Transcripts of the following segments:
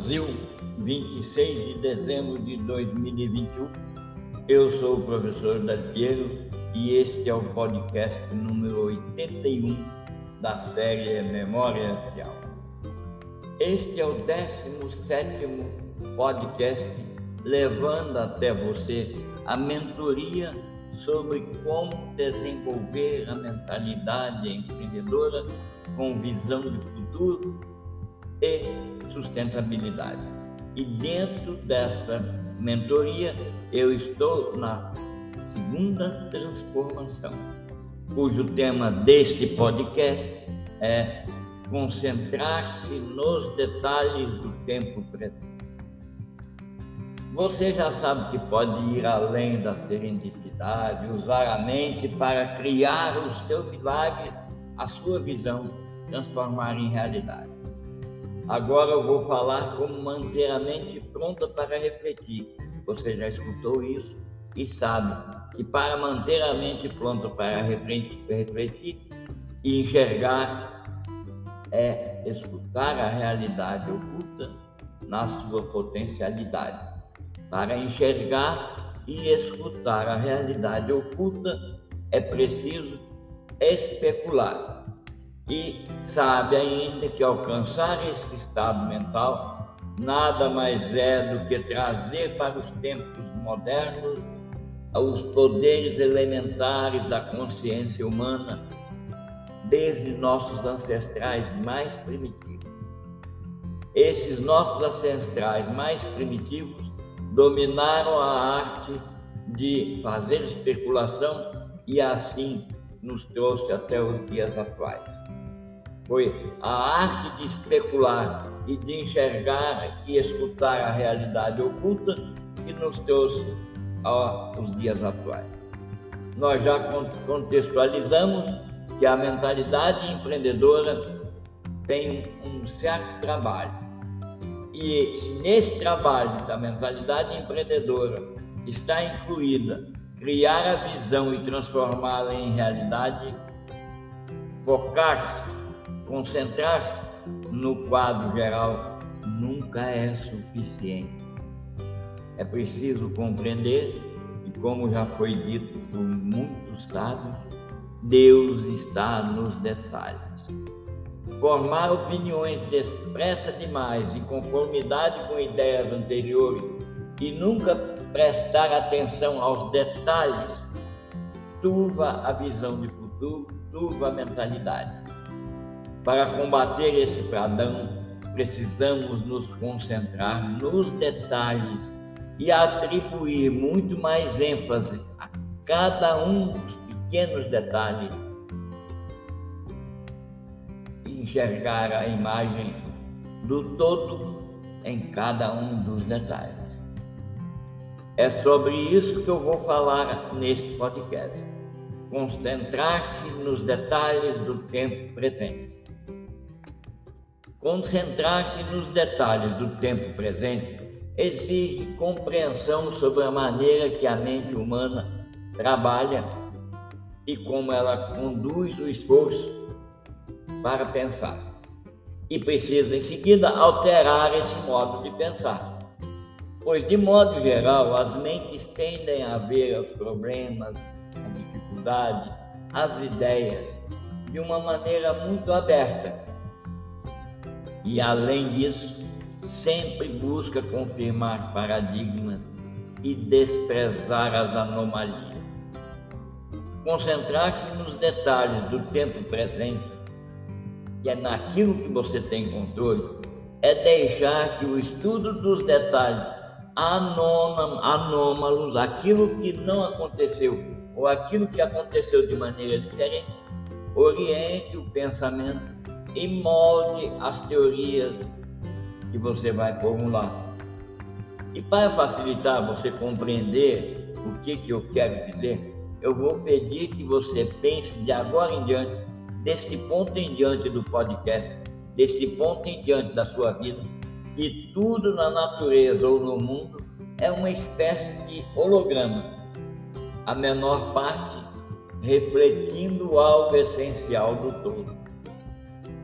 Brasil, 26 de dezembro de 2021. Eu sou o professor Dalpiero e este é o podcast número 81 da série Memórias de. Este é o 17 podcast levando até você a mentoria sobre como desenvolver a mentalidade empreendedora com visão de futuro e sustentabilidade. E dentro dessa mentoria, eu estou na segunda transformação, cujo tema deste podcast é concentrar-se nos detalhes do tempo presente. Você já sabe que pode ir além da serendipidade, usar a mente para criar o seu milagre, a sua visão, transformar em realidade. Agora eu vou falar como manter a mente pronta para refletir. Você já escutou isso e sabe que para manter a mente pronta para refletir e enxergar é escutar a realidade oculta na sua potencialidade. Para enxergar e escutar a realidade oculta é preciso especular e sabe ainda que alcançar esse estado mental nada mais é do que trazer para os tempos modernos os poderes elementares da consciência humana desde nossos ancestrais mais primitivos. Esses nossos ancestrais mais primitivos dominaram a arte de fazer especulação e assim nos trouxe até os dias atuais. Foi a arte de especular e de enxergar e escutar a realidade oculta que nos trouxe aos dias atuais. Nós já contextualizamos que a mentalidade empreendedora tem um certo trabalho. E se nesse trabalho da mentalidade empreendedora está incluída criar a visão e transformá-la em realidade, focar-se Concentrar-se no quadro geral nunca é suficiente. É preciso compreender que, como já foi dito por muitos sábios, Deus está nos detalhes. Formar opiniões depressa demais, em conformidade com ideias anteriores, e nunca prestar atenção aos detalhes, turva a visão de futuro, turva a mentalidade. Para combater esse pradão, precisamos nos concentrar nos detalhes e atribuir muito mais ênfase a cada um dos pequenos detalhes enxergar a imagem do todo em cada um dos detalhes. É sobre isso que eu vou falar neste podcast. Concentrar-se nos detalhes do tempo presente. Concentrar-se nos detalhes do tempo presente exige compreensão sobre a maneira que a mente humana trabalha e como ela conduz o esforço para pensar. E precisa, em seguida, alterar esse modo de pensar. Pois, de modo geral, as mentes tendem a ver os problemas, as dificuldades, as ideias de uma maneira muito aberta e, além disso, sempre busca confirmar paradigmas e desprezar as anomalias. Concentrar-se nos detalhes do tempo presente, que é naquilo que você tem controle, é deixar que o estudo dos detalhes anômalos, aquilo que não aconteceu ou aquilo que aconteceu de maneira diferente, oriente o pensamento e molde as teorias que você vai formular. E para facilitar você compreender o que, que eu quero dizer, eu vou pedir que você pense de agora em diante, deste ponto em diante do podcast, deste ponto em diante da sua vida, que tudo na natureza ou no mundo é uma espécie de holograma, a menor parte refletindo algo essencial do todo.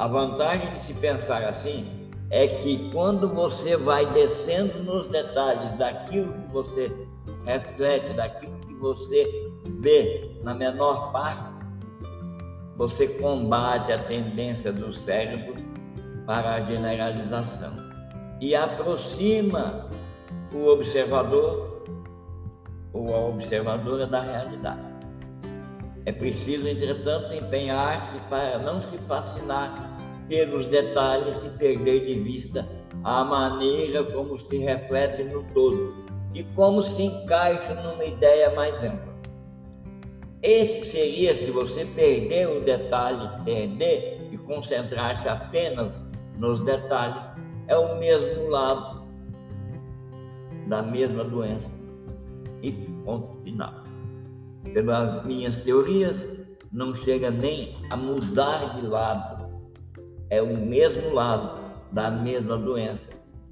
A vantagem de se pensar assim é que quando você vai descendo nos detalhes daquilo que você reflete, daquilo que você vê na menor parte, você combate a tendência do cérebro para a generalização e aproxima o observador ou a observadora da realidade. É preciso, entretanto, empenhar-se para não se fascinar pelos detalhes e perder de vista a maneira como se reflete no todo e como se encaixa numa ideia mais ampla. Esse seria, se você perder o detalhe, perder e concentrar-se apenas nos detalhes, é o mesmo lado da mesma doença. E ponto. Pelas minhas teorias, não chega nem a mudar de lado. É o mesmo lado da mesma doença,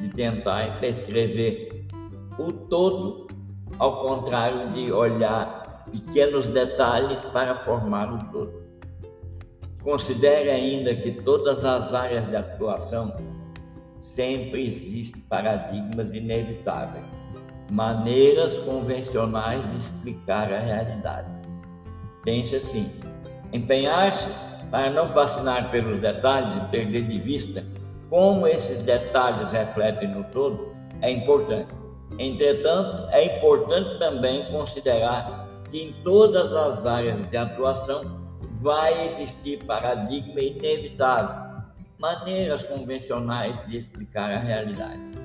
de tentar prescrever o todo, ao contrário de olhar pequenos detalhes para formar o todo. Considere ainda que todas as áreas de atuação sempre existem paradigmas inevitáveis, maneiras convencionais de explicar a realidade. Pense assim: empenhar-se para não fascinar pelos detalhes e perder de vista como esses detalhes refletem no todo é importante. Entretanto, é importante também considerar que em todas as áreas de atuação vai existir paradigma inevitável, maneiras convencionais de explicar a realidade.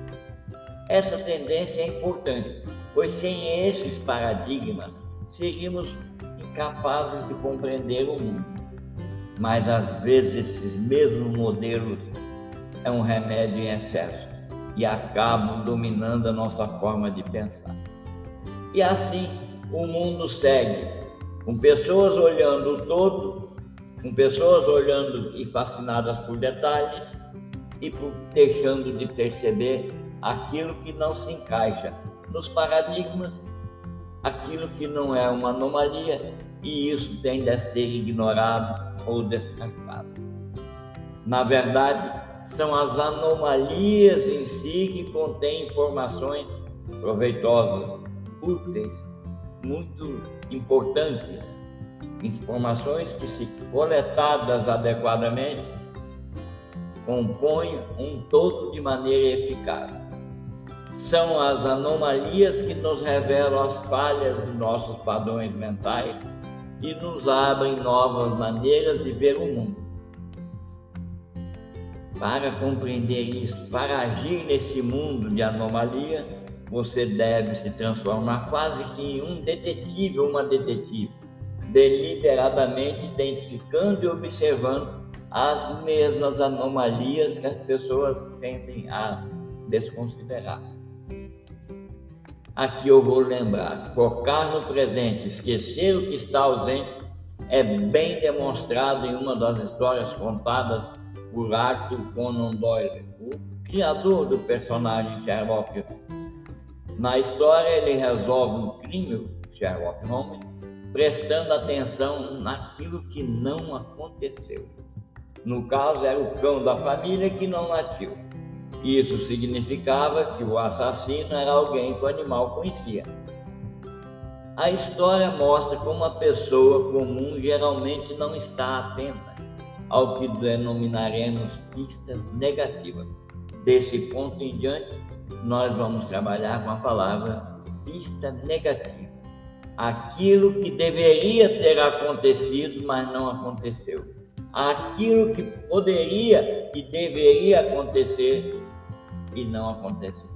Essa tendência é importante, pois sem esses paradigmas seríamos incapazes de compreender o mundo. Mas às vezes esses mesmos modelos é um remédio em excesso e acabam dominando a nossa forma de pensar. E assim o mundo segue com pessoas olhando o todo, com pessoas olhando e fascinadas por detalhes e por deixando de perceber aquilo que não se encaixa nos paradigmas, aquilo que não é uma anomalia e isso tende a ser ignorado ou descartado. Na verdade, são as anomalias em si que contêm informações proveitosas, úteis muito importantes, informações que, se coletadas adequadamente, compõem um todo de maneira eficaz. São as anomalias que nos revelam as falhas de nossos padrões mentais e nos abrem novas maneiras de ver o mundo. Para compreender isso, para agir nesse mundo de anomalia, você deve se transformar quase que em um detetive ou uma detetive, deliberadamente identificando e observando as mesmas anomalias que as pessoas tendem a desconsiderar. Aqui eu vou lembrar: focar no presente, esquecer o que está ausente, é bem demonstrado em uma das histórias contadas por Arthur Conan Doyle, o criador do personagem Sherlock na história, ele resolve um crime, Sherlock Holmes, prestando atenção naquilo que não aconteceu. No caso, era o cão da família que não latiu. Isso significava que o assassino era alguém que o animal conhecia. A história mostra como a pessoa comum geralmente não está atenta ao que denominaremos pistas negativas. Desse ponto em diante, nós vamos trabalhar com a palavra pista negativa. Aquilo que deveria ter acontecido, mas não aconteceu. Aquilo que poderia e deveria acontecer e não aconteceu.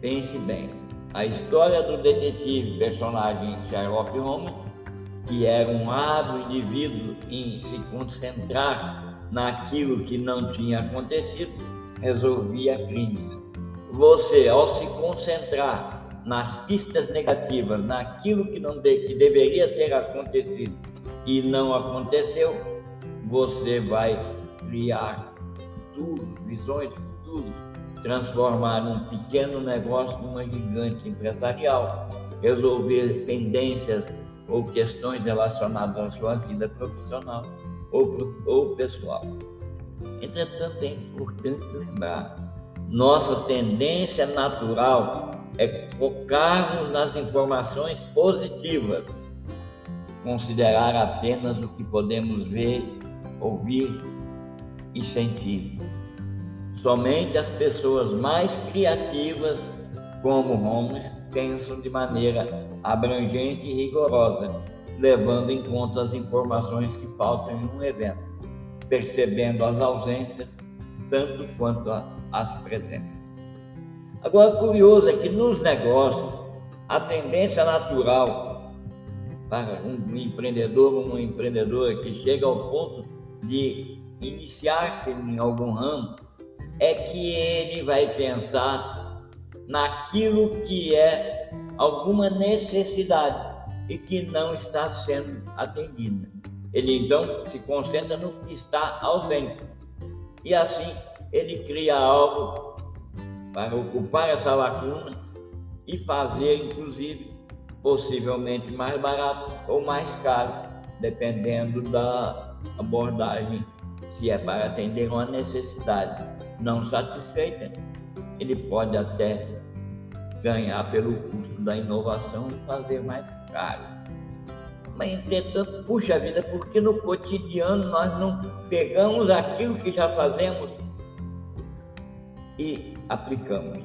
Pense bem, a história do detetive, personagem Sherlock Holmes, que era um hábil indivíduo em se concentrar naquilo que não tinha acontecido, resolvia crimes. Você, ao se concentrar nas pistas negativas, naquilo que, não de, que deveria ter acontecido e não aconteceu, você vai criar tudo, visões futuro, transformar um pequeno negócio numa gigante empresarial, resolver pendências ou questões relacionadas à sua vida profissional ou, ou pessoal. Entretanto, é importante lembrar: nossa tendência natural é focarmos nas informações positivas, considerar apenas o que podemos ver, ouvir e sentir. Somente as pessoas mais criativas, como Holmes, pensam de maneira abrangente e rigorosa, levando em conta as informações que faltam em um evento, percebendo as ausências tanto quanto as presenças. Agora, curioso é que nos negócios, a tendência natural para um empreendedor ou uma empreendedora que chega ao ponto de iniciar-se em algum ramo é que ele vai pensar naquilo que é alguma necessidade e que não está sendo atendida. Ele então se concentra no que está ausente. E assim ele cria algo para ocupar essa lacuna e fazer, inclusive, possivelmente mais barato ou mais caro, dependendo da abordagem, se é para atender uma necessidade não satisfeita, ele pode até ganhar pelo custo da inovação e fazer mais caro. Mas, entretanto, puxa vida, porque no cotidiano nós não pegamos aquilo que já fazemos e aplicamos?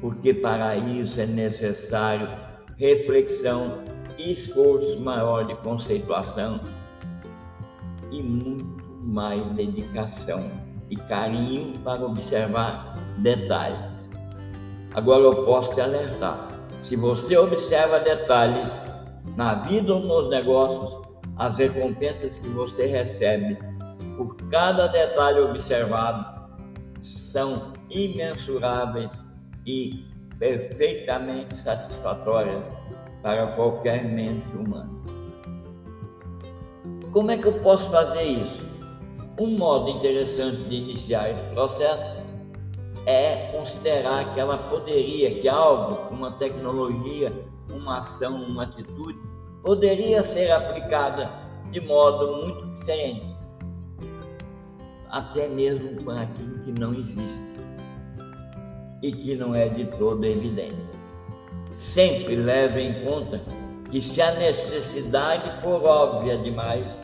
Porque para isso é necessário reflexão, esforço maior de conceituação e muito mais dedicação e carinho para observar detalhes. Agora eu posso te alertar: se você observa detalhes na vida ou nos negócios, as recompensas que você recebe por cada detalhe observado são imensuráveis e perfeitamente satisfatórias para qualquer mente humana. Como é que eu posso fazer isso? Um modo interessante de iniciar esse processo é considerar que ela poderia, que algo, uma tecnologia, uma ação, uma atitude, poderia ser aplicada de modo muito diferente, até mesmo com aquilo que não existe e que não é de todo evidente. Sempre leve em conta que se a necessidade for óbvia demais,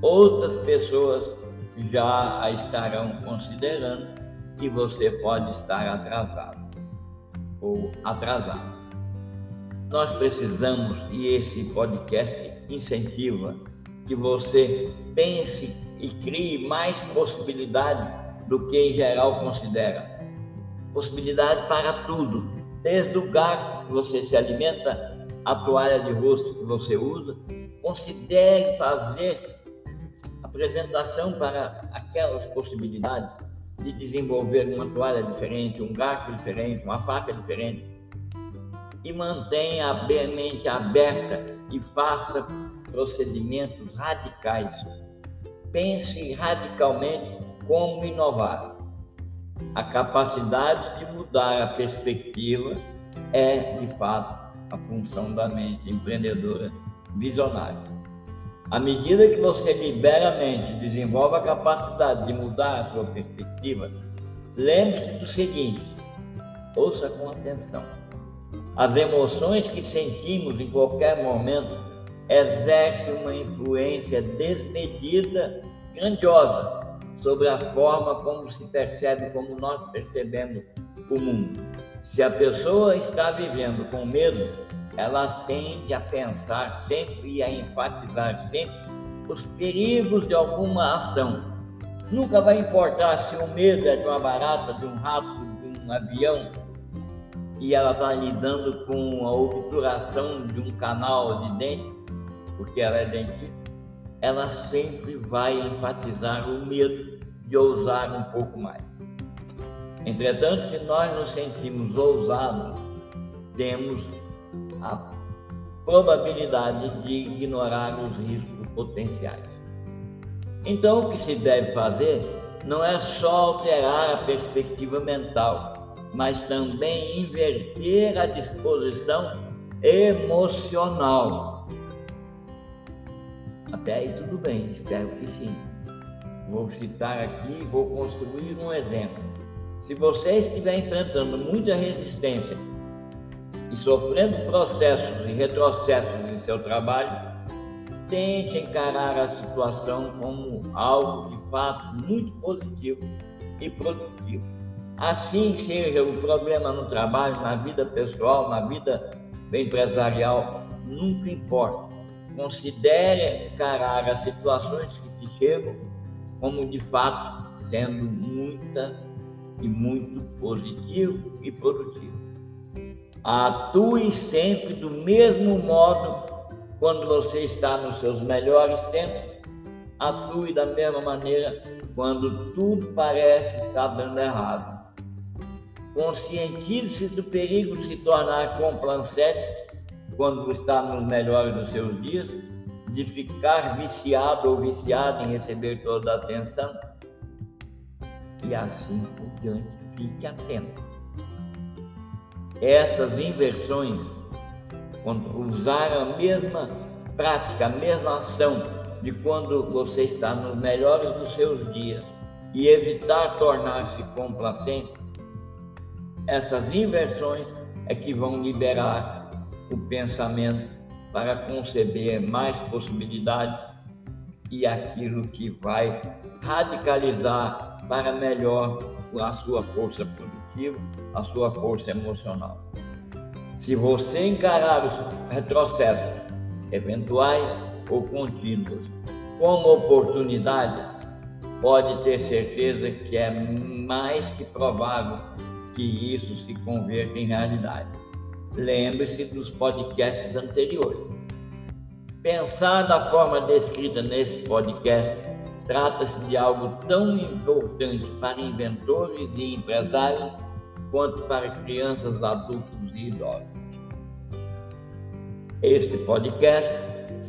outras pessoas já a estarão considerando que você pode estar atrasado ou atrasado. Nós precisamos, e esse podcast incentiva, que você pense e crie mais possibilidade do que em geral considera. Possibilidade para tudo, desde o gás que você se alimenta, a toalha de rosto que você usa. Considere fazer apresentação para aquelas possibilidades de desenvolver uma toalha diferente, um garfo diferente, uma faca diferente. E mantenha a mente aberta e faça procedimentos radicais. Pense radicalmente como inovar. A capacidade de mudar a perspectiva é, de fato, a função da mente empreendedora visionária. À medida que você libera a mente, desenvolve a capacidade de mudar a sua perspectiva, lembre-se do seguinte: ouça com atenção. As emoções que sentimos em qualquer momento exercem uma influência desmedida, grandiosa, sobre a forma como se percebe, como nós percebemos o mundo. Se a pessoa está vivendo com medo, ela tende a pensar sempre e a enfatizar sempre os perigos de alguma ação. Nunca vai importar se o medo é de uma barata, de um rato, de um avião, e ela está lidando com a obturação de um canal de dente, porque ela é dentista, ela sempre vai enfatizar o medo de ousar um pouco mais. Entretanto, se nós nos sentimos ousados, temos a probabilidade de ignorar os riscos potenciais. Então, o que se deve fazer não é só alterar a perspectiva mental, mas também inverter a disposição emocional. Até aí tudo bem, espero que sim. Vou citar aqui, vou construir um exemplo. Se você estiver enfrentando muita resistência e sofrendo processos e retrocessos em seu trabalho, tente encarar a situação como algo de fato muito positivo e produtivo. Assim seja o problema no trabalho, na vida pessoal, na vida empresarial, nunca importa. Considere encarar as situações que te chegam como de fato sendo muita e muito positivo e produtivo. Atue sempre do mesmo modo quando você está nos seus melhores tempos. Atue da mesma maneira quando tudo parece estar dando errado. Conscientize-se do perigo de se tornar complancete quando está nos melhores dos seus dias, de ficar viciado ou viciado em receber toda a atenção e assim por diante. Fique atento. Essas inversões, quando usar a mesma prática, a mesma ação de quando você está nos melhores dos seus dias e evitar tornar-se complacente, essas inversões é que vão liberar o pensamento para conceber mais possibilidades e aquilo que vai radicalizar para melhor a sua força produtiva, a sua força emocional. Se você encarar os retrocessos eventuais ou contínuos como oportunidades, pode ter certeza que é mais que provável que isso se converta em realidade. Lembre-se dos podcasts anteriores. Pensar da forma descrita nesse podcast trata-se de algo tão importante para inventores e empresários quanto para crianças, adultos e idosos. Este podcast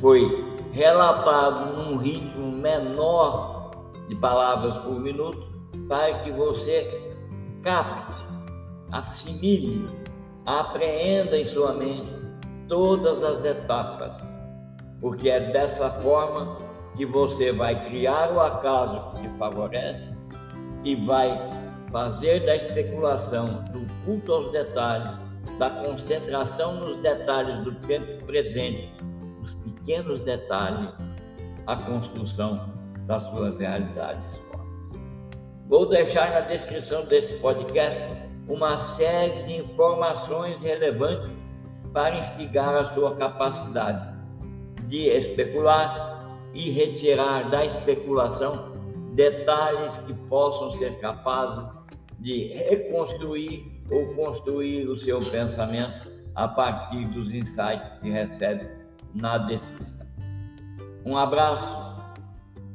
foi relatado num ritmo menor de palavras por minuto para que você capte assimile, apreenda em sua mente todas as etapas, porque é dessa forma que você vai criar o acaso que te favorece e vai fazer da especulação, do culto aos detalhes, da concentração nos detalhes do tempo presente, dos pequenos detalhes, a construção das suas realidades. Vou deixar na descrição desse podcast uma série de informações relevantes para instigar a sua capacidade de especular e retirar da especulação detalhes que possam ser capazes de reconstruir ou construir o seu pensamento a partir dos insights que recebe na descrição. Um abraço,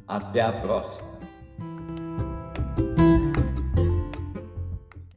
até a próxima.